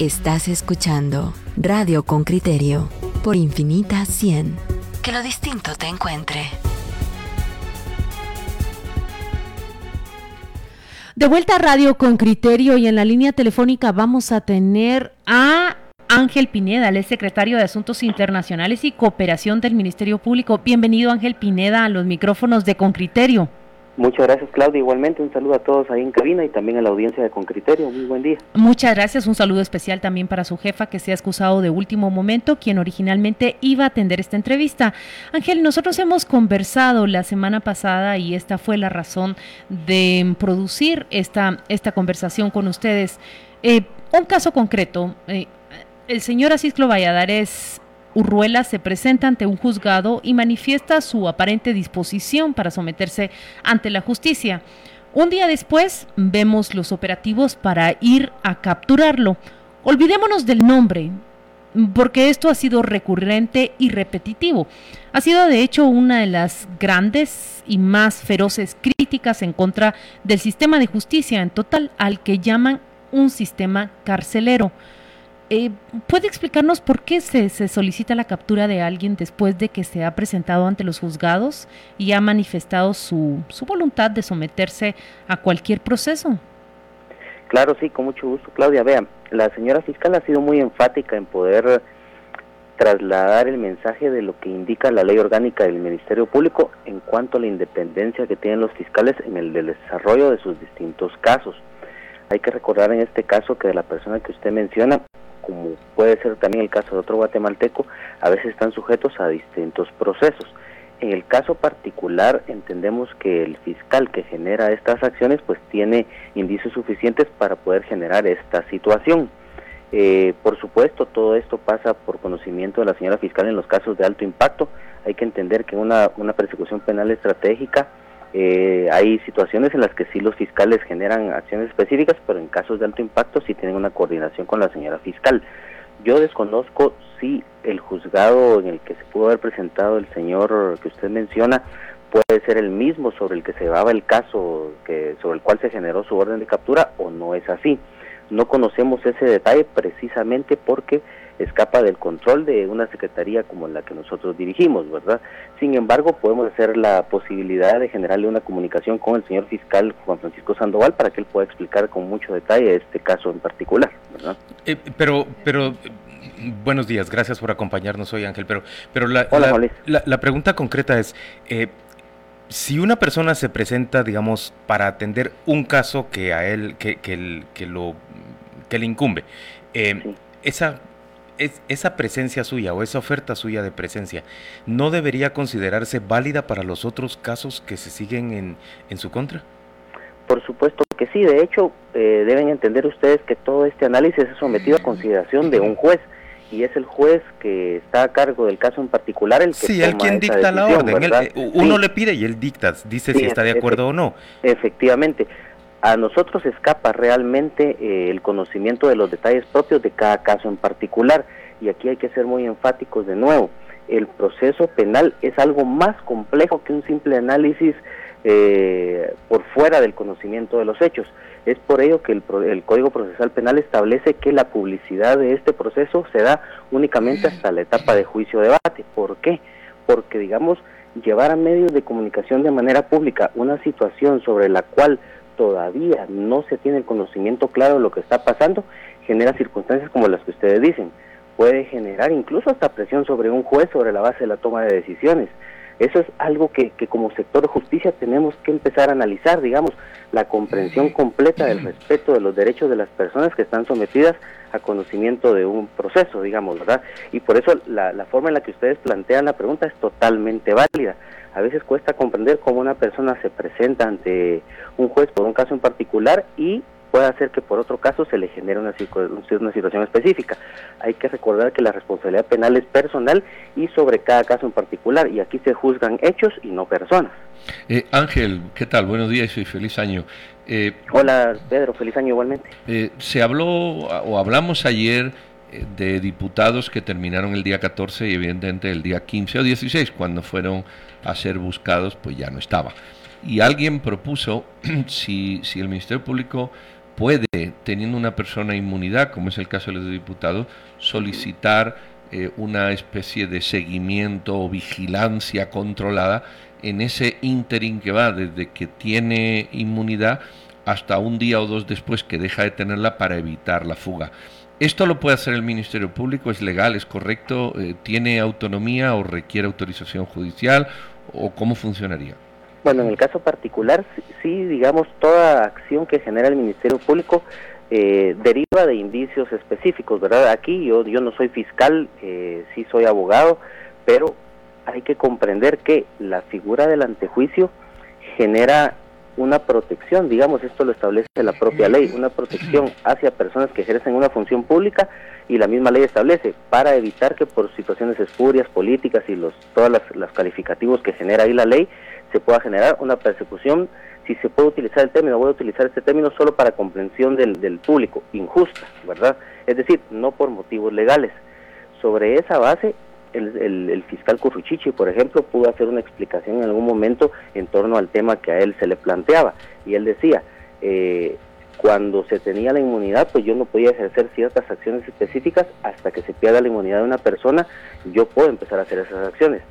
Estás escuchando Radio con Criterio por Infinita 100. Que lo distinto te encuentre. De vuelta a Radio con Criterio y en la línea telefónica vamos a tener a Ángel Pineda, el secretario de Asuntos Internacionales y Cooperación del Ministerio Público. Bienvenido Ángel Pineda a los micrófonos de Con Criterio. Muchas gracias, Claudia. Igualmente, un saludo a todos ahí en cabina y también a la audiencia de Concriterio. Muy buen día. Muchas gracias. Un saludo especial también para su jefa, que se ha excusado de último momento, quien originalmente iba a atender esta entrevista. Ángel, nosotros hemos conversado la semana pasada y esta fue la razón de producir esta, esta conversación con ustedes. Eh, un caso concreto. Eh, el señor Asisclo Valladares Urruela se presenta ante un juzgado y manifiesta su aparente disposición para someterse ante la justicia. Un día después vemos los operativos para ir a capturarlo. Olvidémonos del nombre, porque esto ha sido recurrente y repetitivo. Ha sido de hecho una de las grandes y más feroces críticas en contra del sistema de justicia en total, al que llaman un sistema carcelero. Eh, ¿Puede explicarnos por qué se, solicita la captura de alguien después de que se ha presentado ante los juzgados y ha manifestado su, su voluntad de someterse a cualquier proceso? Claro, sí, con mucho gusto, Claudia. Vea, la señora fiscal ha sido muy enfática en poder trasladar el mensaje de lo que indica la ley orgánica del Ministerio Público en cuanto a la independencia que tienen los fiscales en el desarrollo de sus distintos casos. Hay que recordar en este caso que la persona que usted menciona como puede ser también el caso de otro guatemalteco, a veces están sujetos a distintos procesos. En el caso particular entendemos que el fiscal que genera estas acciones pues tiene indicios suficientes para poder generar esta situación. Eh, por supuesto, todo esto pasa por conocimiento de la señora fiscal en los casos de alto impacto. Hay que entender que una, una persecución penal estratégica eh, hay situaciones en las que sí los fiscales generan acciones específicas, pero en casos de alto impacto sí tienen una coordinación con la señora fiscal. Yo desconozco si el juzgado en el que se pudo haber presentado el señor que usted menciona puede ser el mismo sobre el que se llevaba el caso que sobre el cual se generó su orden de captura o no es así. No conocemos ese detalle precisamente porque escapa del control de una secretaría como la que nosotros dirigimos, ¿verdad? Sin embargo, podemos hacer la posibilidad de generarle una comunicación con el señor fiscal Juan Francisco Sandoval para que él pueda explicar con mucho detalle este caso en particular, ¿verdad? Eh, pero, pero buenos días, gracias por acompañarnos hoy, Ángel. Pero, pero la, la, pregunta concreta es, eh, si una persona se presenta, digamos, para atender un caso que a él, que, que, que lo que le incumbe, eh, esa esa presencia suya o esa oferta suya de presencia no debería considerarse válida para los otros casos que se siguen en, en su contra? Por supuesto que sí, de hecho eh, deben entender ustedes que todo este análisis es sometido a consideración de un juez y es el juez que está a cargo del caso en particular el que sí, él quien dicta la orden, eh, uno le pide y él dicta, dice si está de acuerdo o no. Efectivamente, a nosotros escapa realmente eh, el conocimiento de los detalles propios de cada caso en particular y aquí hay que ser muy enfáticos de nuevo. El proceso penal es algo más complejo que un simple análisis eh, por fuera del conocimiento de los hechos. Es por ello que el, el, Código Procesal Penal establece que la publicidad de este proceso se da únicamente hasta la etapa de juicio-debate. ¿Por qué? Porque, digamos, llevar a medios de comunicación de manera pública una situación sobre la cual todavía no se tiene el conocimiento claro de lo que está pasando, genera circunstancias como las que ustedes dicen. Puede generar incluso hasta presión sobre un juez sobre la base de la toma de decisiones. Eso es algo que, que como sector de justicia tenemos que empezar a analizar, digamos, la comprensión completa del respeto de los derechos de las personas que están sometidas a conocimiento de un proceso, digamos, ¿verdad? Y por eso la, la forma en la que ustedes plantean la pregunta es totalmente válida a veces cuesta comprender cómo una persona se presenta ante un juez por un caso en particular y puede hacer que por otro caso se le genere una, una situación específica. Hay que recordar que la responsabilidad penal es personal y sobre cada caso en particular, y aquí se juzgan hechos y no personas. Eh, Ángel, ¿qué tal? Buenos días y feliz año. Eh, Hola Pedro, feliz año igualmente. Eh, se habló o hablamos ayer de diputados que terminaron el día 14 y evidentemente el día 15 o 16 cuando fueron a ser buscados pues ya no estaba. Y alguien propuso si, si el Ministerio Público puede, teniendo una persona inmunidad, como es el caso de los diputados, solicitar eh, una especie de seguimiento o vigilancia controlada en ese interim que va desde que tiene inmunidad hasta un día o dos después que deja de tenerla para evitar la fuga. ¿Esto lo puede hacer el Ministerio Público? ¿Es legal? ¿Es correcto? Eh, ¿Tiene autonomía o requiere autorización judicial? ¿O cómo funcionaría? Bueno, en el caso particular, sí, digamos, toda acción que genera el Ministerio Público eh, deriva de indicios específicos, ¿verdad? Aquí yo, yo no soy fiscal, eh, sí soy abogado, pero hay que comprender que la figura del antejuicio genera una protección, digamos, esto lo establece la propia ley, una protección hacia personas que ejercen una función pública y la misma ley establece para evitar que por situaciones espurias, políticas y los todos los calificativos que genera ahí la ley se pueda generar una persecución, si se puede utilizar el término, voy a utilizar este término solo para comprensión del, del público, injusta, ¿verdad? Es decir, no por motivos legales. Sobre esa base, el, fiscal Curruchichi, por ejemplo, pudo hacer una explicación en algún momento en torno al tema que a él se le planteaba. Y él decía, eh, cuando se tenía la inmunidad, pues yo no podía ejercer ciertas acciones específicas hasta que se pierda la inmunidad de una persona, yo puedo empezar a hacer esas acciones.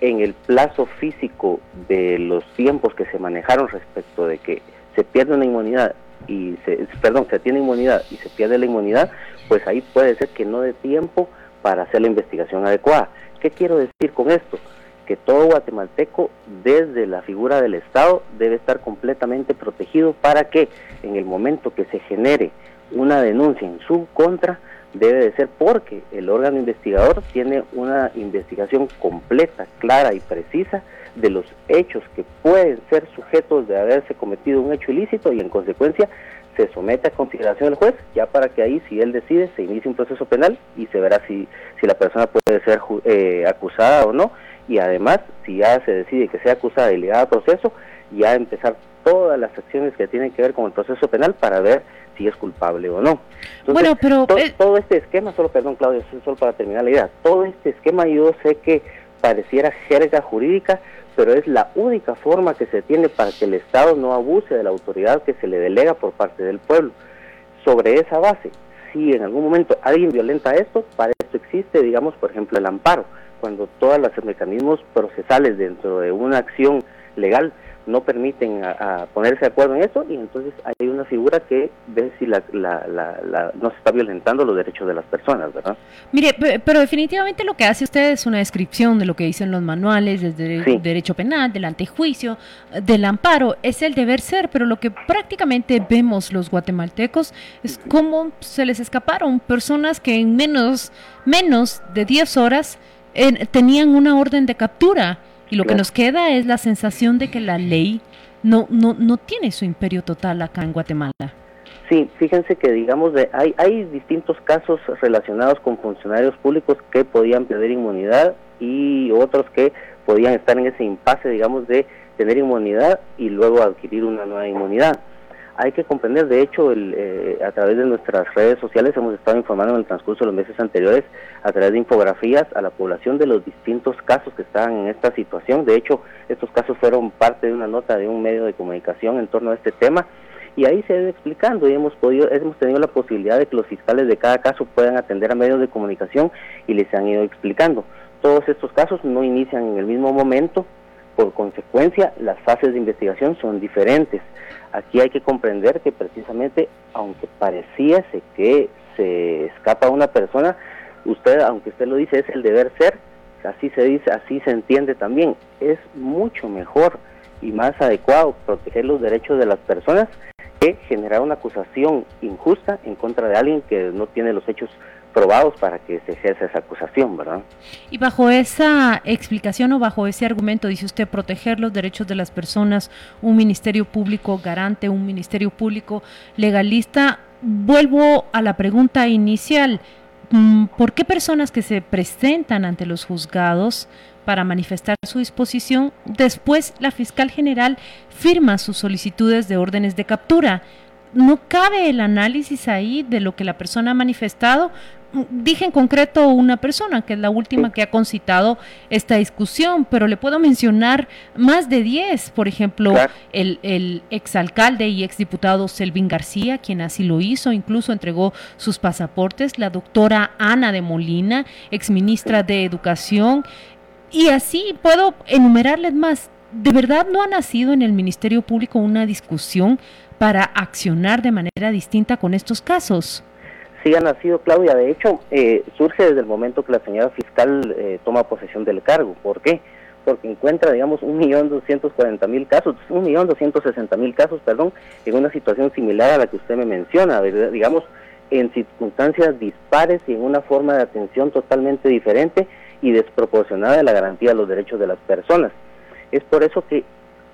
En el plazo físico de los tiempos que se manejaron respecto de que se pierde una inmunidad y se, perdón, se tiene inmunidad y se pierde la inmunidad, pues ahí puede ser que no dé tiempo para hacer la investigación adecuada. ¿Qué quiero decir con esto? Que todo guatemalteco, desde la figura del Estado, debe estar completamente protegido para que en el momento que se genere una denuncia en su contra, debe de ser porque el órgano investigador tiene una investigación completa, clara y precisa de los hechos que pueden ser sujetos de haberse cometido un hecho ilícito y en consecuencia se somete a consideración del juez, ya para que ahí, si él decide, se inicie un proceso penal y se verá si, si la persona puede ser eh, acusada o no. Y además, si ya se decide que sea acusada y ligada al proceso, ya empezar todas las acciones que tienen que ver con el proceso penal para ver si es culpable o no. bueno, pero... Eh, todo este esquema, solo perdón Claudio, solo para terminar la idea, todo este esquema yo sé que pareciera jerga jurídica, pero es la única forma que se tiene para que el Estado no abuse de la autoridad que se le delega por parte del pueblo. Sobre esa base, si en algún momento alguien violenta esto, para esto existe, digamos, por ejemplo, el amparo, cuando todos los mecanismos procesales dentro de una acción legal no permiten a, ponerse de acuerdo en eso y entonces hay una figura que ve si la, no se está violentando los derechos de las personas, ¿verdad? Mire, pero definitivamente lo que hace usted es una descripción de lo que dicen los manuales desde derecho penal, del antejuicio, del amparo, es el deber ser, pero lo que prácticamente vemos los guatemaltecos es cómo se les escaparon personas que en menos, menos de 10 horas tenían una orden de captura y lo que nos queda es la sensación de que la ley no, no, no tiene su imperio total acá en Guatemala. Sí, fíjense que digamos de, hay, hay distintos casos relacionados con funcionarios públicos que podían perder inmunidad y otros que podían estar en ese impasse, digamos, de tener inmunidad y luego adquirir una nueva inmunidad hay que comprender, de hecho, el, eh, a través de nuestras redes sociales hemos estado informando en el transcurso de los meses anteriores, a través de infografías, a la población de los distintos casos que están en esta situación. De hecho, estos casos fueron parte de una nota de un medio de comunicación en torno a este tema y ahí se ha ido explicando y hemos podido hemos tenido la posibilidad de que los fiscales de cada caso puedan atender a medios de comunicación y les han ido explicando. Todos estos casos no inician en el mismo momento, por consecuencia las fases de investigación son diferentes. Aquí hay que comprender que precisamente, aunque pareciese que se escapa una persona, usted, aunque usted lo dice, es el deber ser, así se dice, así se entiende también. Es mucho mejor y más adecuado proteger los derechos de las personas que generar una acusación injusta en contra de alguien que no tiene los hechos probados para que se ejerza esa acusación, ¿verdad? Y bajo esa explicación o bajo ese argumento, dice usted, proteger los derechos de las personas, un ministerio público garante, un ministerio público legalista, vuelvo a la pregunta inicial. Mm, ¿Por qué personas que se presentan ante los juzgados para manifestar su disposición, después la fiscal general firma sus solicitudes de órdenes de captura? no cabe el análisis ahí de lo que la persona ha manifestado, dije en concreto una persona, que es la última que ha concitado esta discusión, pero le puedo mencionar más de 10, por ejemplo, el, el exalcalde y exdiputado Selvin García, quien así lo hizo, incluso entregó sus pasaportes, la doctora Ana de Molina, exministra de Educación, y así puedo enumerarles más. ¿De verdad no ha nacido en el Ministerio Público una discusión para accionar de manera distinta con estos casos? Sí ha nacido, Claudia. De hecho, eh, surge desde el momento que la señora fiscal eh, toma posesión del cargo. ¿Por qué? Porque encuentra, digamos, un millón doscientos cuarenta mil casos, un millón doscientos sesenta mil casos, perdón, en una situación similar a la que usted me menciona, digamos, en circunstancias dispares y en una forma de atención totalmente diferente y desproporcionada de la garantía de los derechos de las personas. Es por eso que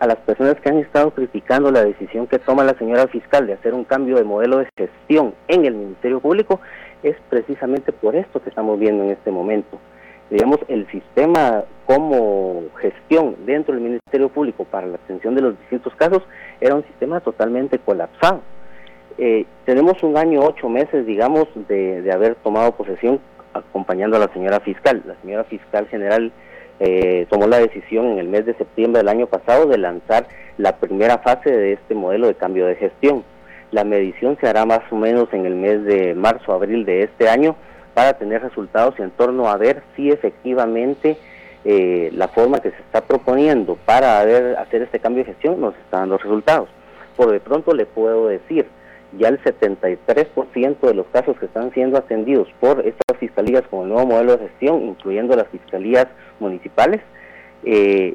a las personas que han estado criticando la decisión que toma la señora fiscal de hacer un cambio de modelo de gestión en el Ministerio Público, es precisamente por esto que estamos viendo en este momento. Digamos, el sistema como gestión dentro del Ministerio Público para la atención de los distintos casos era un sistema totalmente colapsado. Eh, tenemos un año, ocho meses, digamos, de, de haber tomado posesión acompañando a la señora fiscal. La señora fiscal general eh, tomó la decisión en el mes de septiembre del año pasado de lanzar la primera fase de este modelo de cambio de gestión. La medición se hará más o menos en el mes de marzo, abril de este año para tener resultados en torno a ver si efectivamente eh, la forma que se está proponiendo para hacer este cambio de gestión nos está dando resultados. Por de pronto le puedo decir, ya el 73% de los casos que están siendo atendidos por estas fiscalías con el nuevo modelo de gestión, incluyendo las fiscalías municipales, eh,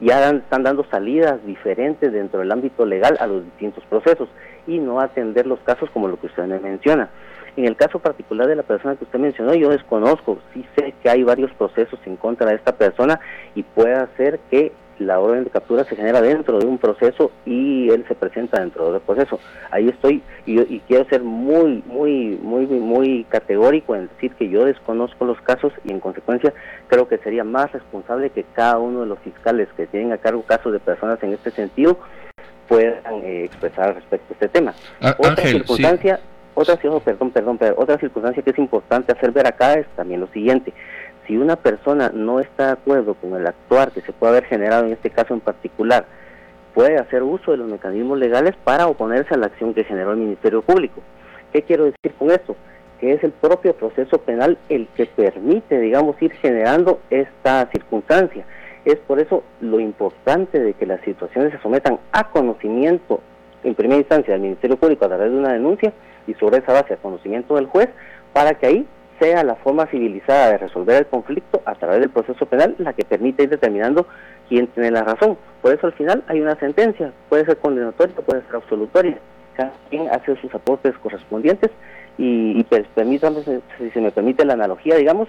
ya están dando salidas diferentes dentro del ámbito legal a los distintos procesos y no atender los casos como lo que usted me menciona. En el caso particular de la persona que usted mencionó, yo desconozco, sí sé que hay varios procesos en contra de esta persona y puede ser que la orden de captura se genera dentro de un proceso y él se presenta dentro del proceso. Ahí estoy y, quiero ser muy, muy, muy, muy categórico en decir que yo desconozco los casos y en consecuencia creo que sería más responsable que cada uno de los fiscales que tienen a cargo casos de personas en este sentido puedan eh, expresar respecto a este tema. Ah, otra circunstancia, otra, perdón, perdón, pero otra circunstancia que es importante hacer ver acá es también lo siguiente si una persona no está de acuerdo con el actuar que se puede haber generado en este caso en particular, puede hacer uso de los mecanismos legales para oponerse a la acción que generó el Ministerio Público. ¿Qué quiero decir con esto? Que es el propio proceso penal el que permite, digamos, ir generando esta circunstancia. Es por eso lo importante de que las situaciones se sometan a conocimiento en primera instancia del Ministerio Público a través de una denuncia y sobre esa base a conocimiento del juez para que ahí sea la forma civilizada de resolver el conflicto a través del proceso penal la que permite ir determinando quién tiene la razón. Por eso al final hay una sentencia, puede ser condenatoria, puede ser absolutoria. Cada quien hace sus aportes correspondientes y, pues, permítame, si se me permite la analogía, digamos,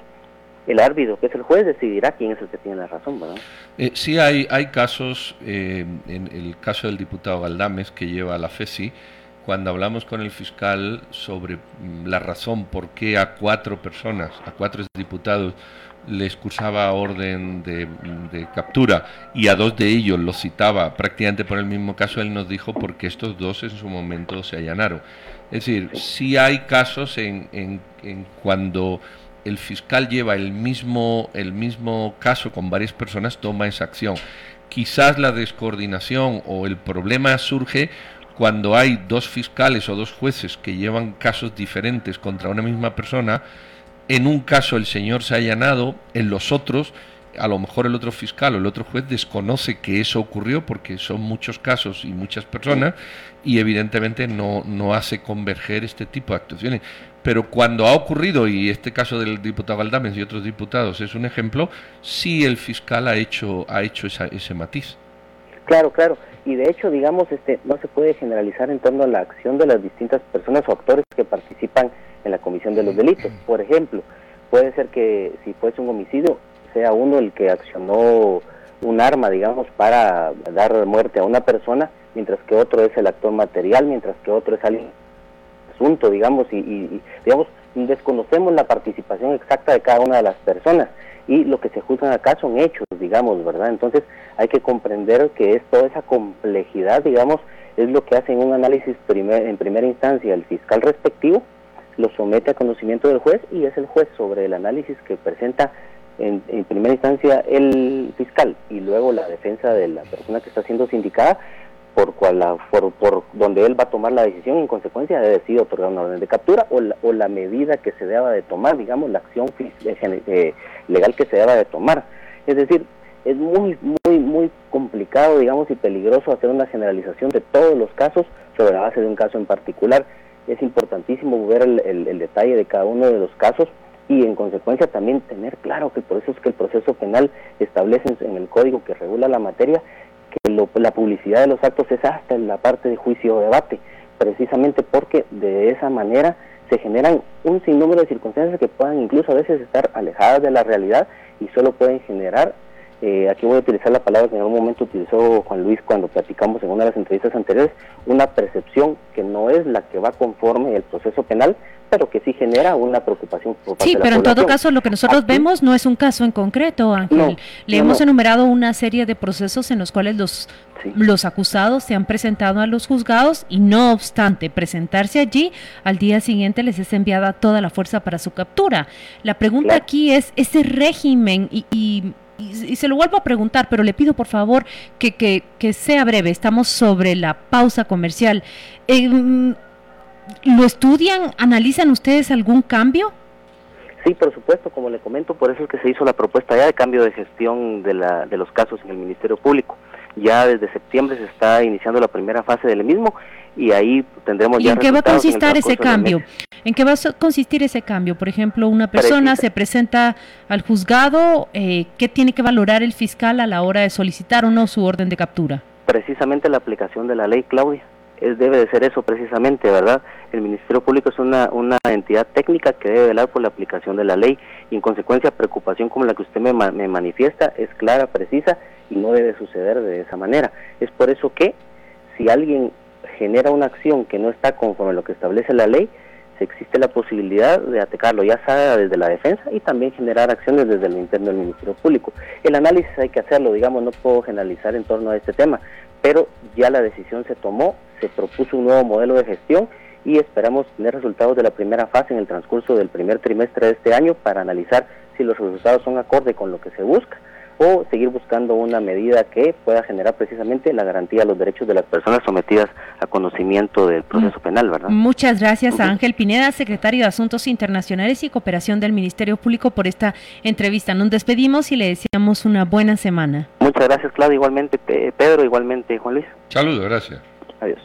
el árbitro, que es el juez, decidirá quién es el que tiene la razón, ¿verdad? Eh, sí hay, hay casos, eh, en el caso del diputado Galdames, que lleva la FESI, cuando hablamos con el fiscal sobre mm, la razón por qué a cuatro personas, a cuatro diputados, les cursaba orden de, captura y a dos de ellos los citaba prácticamente por el mismo caso, él nos dijo porque estos dos en su momento se allanaron. Es decir, sí hay casos en, en, en cuando el fiscal lleva el mismo, el mismo caso con varias personas, toma esa acción. Quizás la descoordinación o el problema surge cuando hay dos fiscales o dos jueces que llevan casos diferentes contra una misma persona, en un caso el señor se ha allanado, en los otros, a lo mejor el otro fiscal o el otro juez desconoce que eso ocurrió porque son muchos casos y muchas personas y evidentemente no, no hace converger este tipo de actuaciones. Pero cuando ha ocurrido, y este caso del diputado Galdames y otros diputados es un ejemplo, sí el fiscal ha hecho, ha hecho ese matiz. Claro, claro y de hecho, digamos, este, no se puede generalizar en torno a la acción de las distintas personas o actores que participan en la comisión de los delitos. Por ejemplo, puede ser que si fuese un homicidio, sea uno el que accionó un arma, digamos, para dar muerte a una persona, mientras que otro es el actor material, mientras que otro es alguien asunto, digamos, y, y digamos, desconocemos la participación exacta de cada una de las personas y lo que se juzgan acá son hechos, digamos, ¿verdad? Entonces hay que comprender que es toda esa complejidad, digamos, es lo que hace en un análisis primer, en primera instancia el fiscal respectivo, lo somete a conocimiento del juez y es el juez sobre el análisis que presenta en, primera instancia el fiscal y luego la defensa de la persona que está siendo sindicada por, cual por, donde él va a tomar la decisión en consecuencia de decidir otorgar una orden de captura o la, o la medida que se deba de tomar, digamos, la acción eh, eh, legal que se deba de tomar. Es decir, es muy, muy, muy complicado, digamos, y peligroso hacer una generalización de todos los casos sobre la base de un caso en particular. Es importantísimo ver el, detalle de cada uno de los casos y en consecuencia también tener claro que por eso es que el proceso penal establece en el código que regula la materia que la publicidad de los actos es hasta en la parte de juicio o debate, precisamente porque de esa manera se generan un sinnúmero de circunstancias que puedan incluso a veces estar alejadas de la realidad y solo pueden generar, eh, aquí voy a utilizar la palabra que en algún momento utilizó Juan Luis cuando platicamos en una de las entrevistas anteriores, una percepción que no es la que va conforme el proceso penal, pero que sí genera una preocupación. Por sí, pero en todo caso lo que nosotros vemos no es un caso en concreto, Ángel. Le hemos enumerado una serie de procesos en los cuales los, los acusados se han presentado a los juzgados y no obstante presentarse allí, al día siguiente les es enviada toda la fuerza para su captura. La pregunta aquí es, ese régimen y, y y, se lo vuelvo a preguntar, pero le pido por favor que, que, sea breve. Estamos sobre la pausa comercial. Eh, ¿Lo estudian? ¿Analizan ustedes algún cambio? Sí, por supuesto, como le comento, por eso es que se hizo la propuesta ya de cambio de gestión de, la, de los casos en el Ministerio Público. Ya desde septiembre se está iniciando la primera fase del mismo y ahí tendremos ¿Y en qué va a consistir ese cambio? ¿En qué va a consistir ese cambio? Por ejemplo, una persona se presenta al juzgado, eh, ¿qué tiene que valorar el fiscal a la hora de solicitar o no su orden de captura? Precisamente la aplicación de la ley, Claudia es, debe de ser eso precisamente, ¿verdad? El Ministerio Público es una, una entidad técnica que debe velar por la aplicación de la ley y en consecuencia preocupación como la que usted me, me manifiesta es clara, precisa y no debe suceder de esa manera. Es por eso que si alguien genera una acción que no está conforme a lo que establece la ley, se existe la posibilidad de atacarlo, ya sea desde la defensa y también generar acciones desde el interno del Ministerio Público. El análisis hay que hacerlo, digamos, no puedo generalizar en torno a este tema, pero ya la decisión se tomó, se propuso un nuevo modelo de gestión y esperamos tener resultados de la primera fase en el transcurso del primer trimestre de este año para analizar si los resultados son acorde con lo que se busca o seguir buscando una medida que pueda generar precisamente la garantía de los derechos de las personas sometidas a conocimiento del proceso penal, ¿verdad? Muchas gracias a Ángel Pineda, secretario de Asuntos Internacionales y Cooperación del Ministerio Público por esta entrevista. Nos despedimos y le deseamos una buena semana. Muchas gracias, Claudia, igualmente Pedro, igualmente Juan Luis. Saludos, gracias. Adiós.